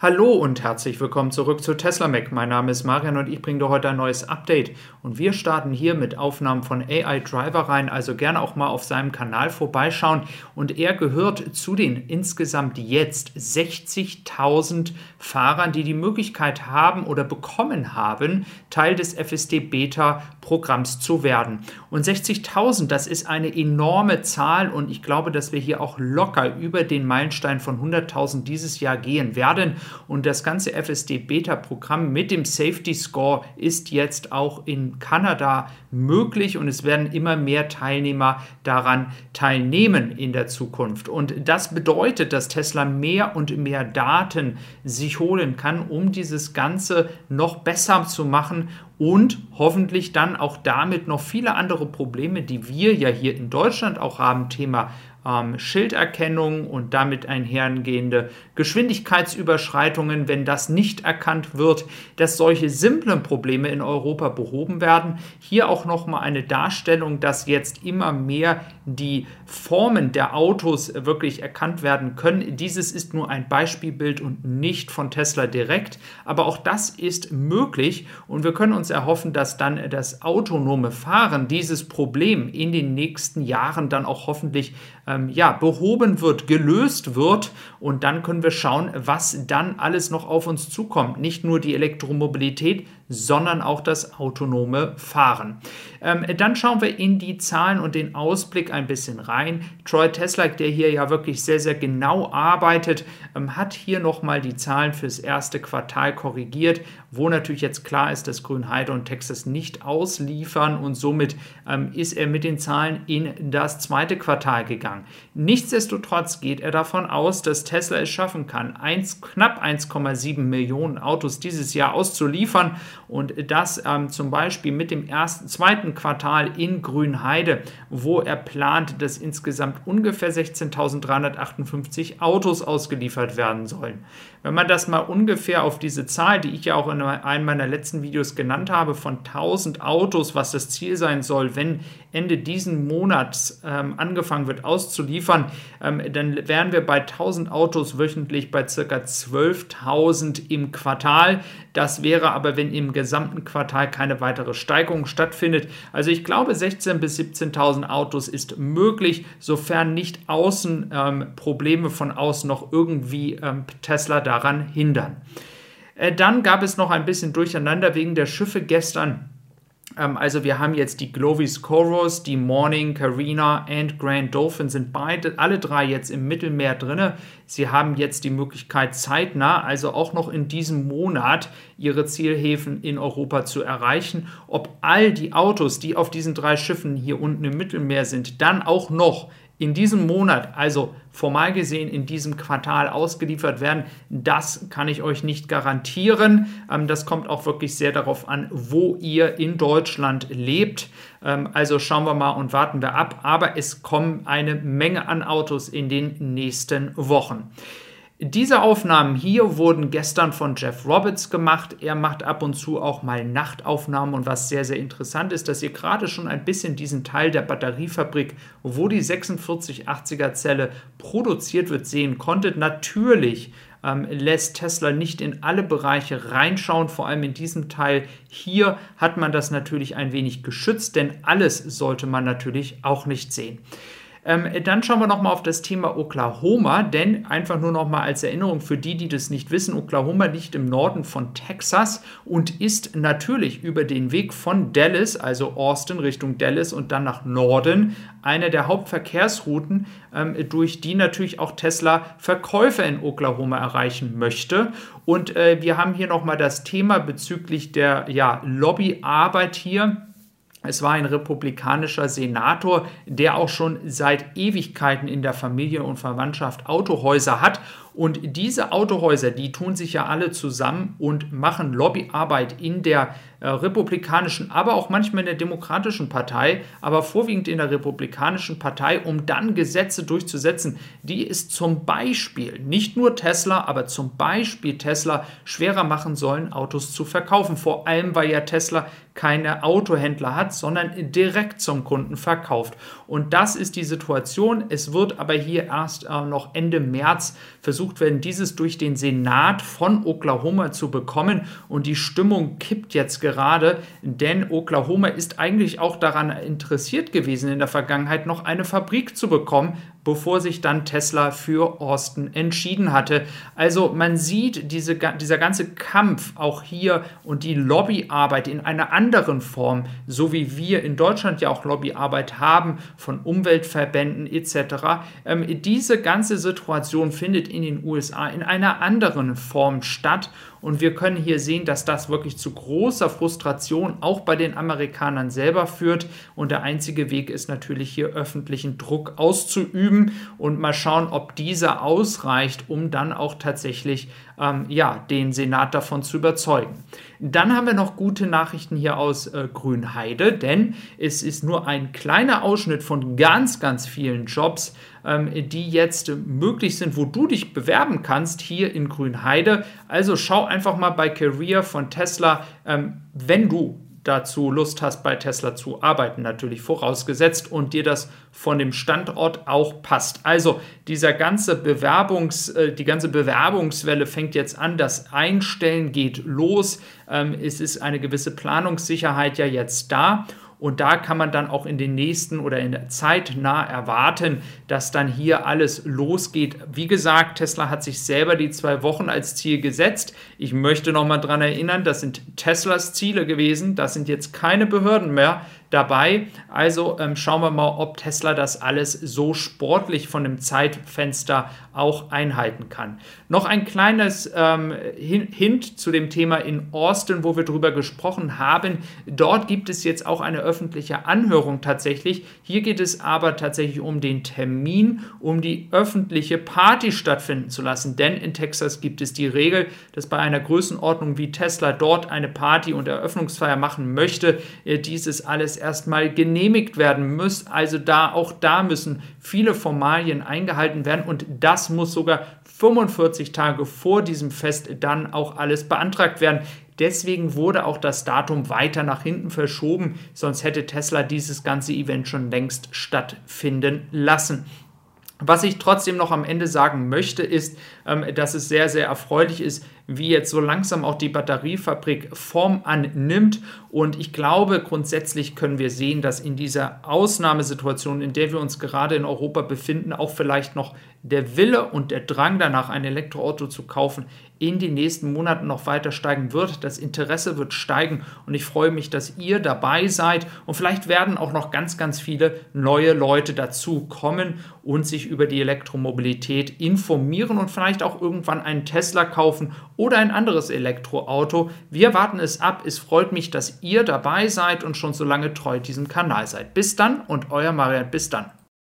Hallo und herzlich willkommen zurück zu Tesla Mac. Mein Name ist Marian und ich bringe dir heute ein neues Update. Und wir starten hier mit Aufnahmen von AI Driver rein, also gerne auch mal auf seinem Kanal vorbeischauen. Und er gehört zu den insgesamt jetzt 60.000 Fahrern, die die Möglichkeit haben oder bekommen haben, Teil des FSD Beta Programms zu werden. Und 60.000, das ist eine enorme Zahl und ich glaube, dass wir hier auch locker über den Meilenstein von 100.000 dieses Jahr gehen werden. Und das ganze FSD-Beta-Programm mit dem Safety Score ist jetzt auch in Kanada möglich und es werden immer mehr Teilnehmer daran teilnehmen in der Zukunft. Und das bedeutet, dass Tesla mehr und mehr Daten sich holen kann, um dieses Ganze noch besser zu machen und hoffentlich dann auch damit noch viele andere Probleme, die wir ja hier in Deutschland auch haben, Thema ähm, Schilderkennung und damit einhergehende Geschwindigkeitsüberschreitungen, wenn das nicht erkannt wird, dass solche simplen Probleme in Europa behoben werden. Hier auch nochmal eine Darstellung, dass jetzt immer mehr die Formen der Autos wirklich erkannt werden können. Dieses ist nur ein Beispielbild und nicht von Tesla direkt, aber auch das ist möglich und wir können uns erhoffen, dass dann das autonome Fahren dieses Problem in den nächsten Jahren dann auch hoffentlich ähm, ja, behoben wird, gelöst wird und dann können wir schauen, was dann alles noch auf uns zukommt. Nicht nur die Elektromobilität, sondern auch das autonome Fahren. Ähm, dann schauen wir in die Zahlen und den Ausblick ein bisschen rein. Troy Tesla, der hier ja wirklich sehr, sehr genau arbeitet, ähm, hat hier nochmal die Zahlen fürs erste Quartal korrigiert, wo natürlich jetzt klar ist, dass Grünheide und Texas nicht ausliefern und somit ähm, ist er mit den Zahlen in das zweite Quartal gegangen. Nichtsdestotrotz geht er davon aus, dass Tesla es schaffen kann, 1, knapp 1,7 Millionen Autos dieses Jahr auszuliefern und das ähm, zum Beispiel mit dem ersten, zweiten Quartal in Grünheide, wo er plant, dass insgesamt ungefähr 16.358 Autos ausgeliefert werden sollen. Wenn man das mal ungefähr auf diese Zahl, die ich ja auch in einem meiner letzten Videos genannt habe, von 1000 Autos, was das Ziel sein soll, wenn Ende diesen Monats ähm, angefangen wird auszuliefern, ähm, dann wären wir bei 1000 Autos wöchentlich bei ca. 12.000 im Quartal. Das wäre aber, wenn im gesamten Quartal keine weitere Steigerung stattfindet. Also ich glaube, 16.000 bis 17.000 Autos ist möglich, sofern nicht außen ähm, Probleme von außen noch irgendwie ähm, Tesla daran hindern. Äh, dann gab es noch ein bisschen Durcheinander wegen der Schiffe gestern also wir haben jetzt die Glovis Coros, die Morning, Carina und Grand Dolphin sind beide, alle drei jetzt im Mittelmeer drin. Sie haben jetzt die Möglichkeit zeitnah, also auch noch in diesem Monat, ihre Zielhäfen in Europa zu erreichen. Ob all die Autos, die auf diesen drei Schiffen hier unten im Mittelmeer sind, dann auch noch in diesem Monat, also formal gesehen in diesem Quartal ausgeliefert werden, das kann ich euch nicht garantieren. Ähm, das kommt auch wirklich sehr darauf an, wo ihr in Deutschland lebt. Ähm, also schauen wir mal und warten wir ab. Aber es kommen eine Menge an Autos in den nächsten Wochen. Diese Aufnahmen hier wurden gestern von Jeff Roberts gemacht. Er macht ab und zu auch mal Nachtaufnahmen und was sehr, sehr interessant ist, dass ihr gerade schon ein bisschen diesen Teil der Batteriefabrik, wo die 4680er Zelle produziert wird, sehen konntet. Natürlich ähm, lässt Tesla nicht in alle Bereiche reinschauen, vor allem in diesem Teil. Hier hat man das natürlich ein wenig geschützt, denn alles sollte man natürlich auch nicht sehen. Ähm, dann schauen wir nochmal auf das Thema Oklahoma, denn einfach nur nochmal als Erinnerung für die, die das nicht wissen, Oklahoma liegt im Norden von Texas und ist natürlich über den Weg von Dallas, also Austin Richtung Dallas und dann nach Norden, eine der Hauptverkehrsrouten, ähm, durch die natürlich auch Tesla Verkäufe in Oklahoma erreichen möchte. Und äh, wir haben hier nochmal das Thema bezüglich der ja, Lobbyarbeit hier es war ein republikanischer Senator, der auch schon seit Ewigkeiten in der Familie und Verwandtschaft Autohäuser hat und diese Autohäuser, die tun sich ja alle zusammen und machen Lobbyarbeit in der äh, republikanischen, aber auch manchmal in der demokratischen Partei, aber vorwiegend in der republikanischen Partei, um dann Gesetze durchzusetzen, die es zum Beispiel, nicht nur Tesla, aber zum Beispiel Tesla schwerer machen sollen, Autos zu verkaufen. Vor allem, weil ja Tesla keine Autohändler hat, sondern direkt zum Kunden verkauft. Und das ist die Situation. Es wird aber hier erst äh, noch Ende März versucht, versucht werden, dieses durch den Senat von Oklahoma zu bekommen. Und die Stimmung kippt jetzt gerade, denn Oklahoma ist eigentlich auch daran interessiert gewesen, in der Vergangenheit noch eine Fabrik zu bekommen, bevor sich dann Tesla für Austin entschieden hatte. Also man sieht diese, dieser ganze Kampf auch hier und die Lobbyarbeit in einer anderen Form, so wie wir in Deutschland ja auch Lobbyarbeit haben von Umweltverbänden etc. Ähm, diese ganze Situation findet in den USA in einer anderen Form statt und wir können hier sehen, dass das wirklich zu großer Frustration auch bei den Amerikanern selber führt. Und der einzige Weg ist natürlich hier öffentlichen Druck auszuüben und mal schauen, ob dieser ausreicht, um dann auch tatsächlich ähm, ja, den Senat davon zu überzeugen. Dann haben wir noch gute Nachrichten hier aus äh, Grünheide, denn es ist nur ein kleiner Ausschnitt von ganz, ganz vielen Jobs, ähm, die jetzt möglich sind, wo du dich bewerben kannst hier in Grünheide. Also schau einfach mal bei Career von Tesla, ähm, wenn du dazu Lust hast, bei Tesla zu arbeiten, natürlich vorausgesetzt und dir das von dem Standort auch passt. Also dieser ganze Bewerbungs, äh, die ganze Bewerbungswelle fängt jetzt an, das Einstellen geht los. Ähm, es ist eine gewisse Planungssicherheit ja jetzt da und da kann man dann auch in den nächsten oder in der Zeit nah erwarten, dass dann hier alles losgeht. Wie gesagt, Tesla hat sich selber die zwei Wochen als Ziel gesetzt. Ich möchte nochmal daran erinnern, das sind Teslas Ziele gewesen. Das sind jetzt keine Behörden mehr dabei. Also ähm, schauen wir mal, ob Tesla das alles so sportlich von dem Zeitfenster auch einhalten kann. Noch ein kleines ähm, Hint zu dem Thema in Austin, wo wir darüber gesprochen haben. Dort gibt es jetzt auch eine öffentliche Anhörung tatsächlich. Hier geht es aber tatsächlich um den Termin, um die öffentliche Party stattfinden zu lassen. Denn in Texas gibt es die Regel, dass bei einer Größenordnung wie Tesla dort eine Party und Eröffnungsfeier machen möchte, äh, dieses alles erstmal genehmigt werden muss. Also da auch da müssen viele Formalien eingehalten werden und das muss sogar 45 Tage vor diesem Fest dann auch alles beantragt werden. Deswegen wurde auch das Datum weiter nach hinten verschoben, sonst hätte Tesla dieses ganze Event schon längst stattfinden lassen. Was ich trotzdem noch am Ende sagen möchte, ist, ähm, dass es sehr, sehr erfreulich ist, wie jetzt so langsam auch die Batteriefabrik Form annimmt. Und ich glaube, grundsätzlich können wir sehen, dass in dieser Ausnahmesituation, in der wir uns gerade in Europa befinden, auch vielleicht noch der Wille und der Drang danach, ein Elektroauto zu kaufen, in den nächsten Monaten noch weiter steigen wird. Das Interesse wird steigen und ich freue mich, dass ihr dabei seid und vielleicht werden auch noch ganz, ganz viele neue Leute dazu kommen und sich über die Elektromobilität informieren und vielleicht auch irgendwann einen Tesla kaufen oder ein anderes Elektroauto. Wir warten es ab. Es freut mich, dass ihr dabei seid und schon so lange treu diesem Kanal seid. Bis dann und euer Marian. Bis dann.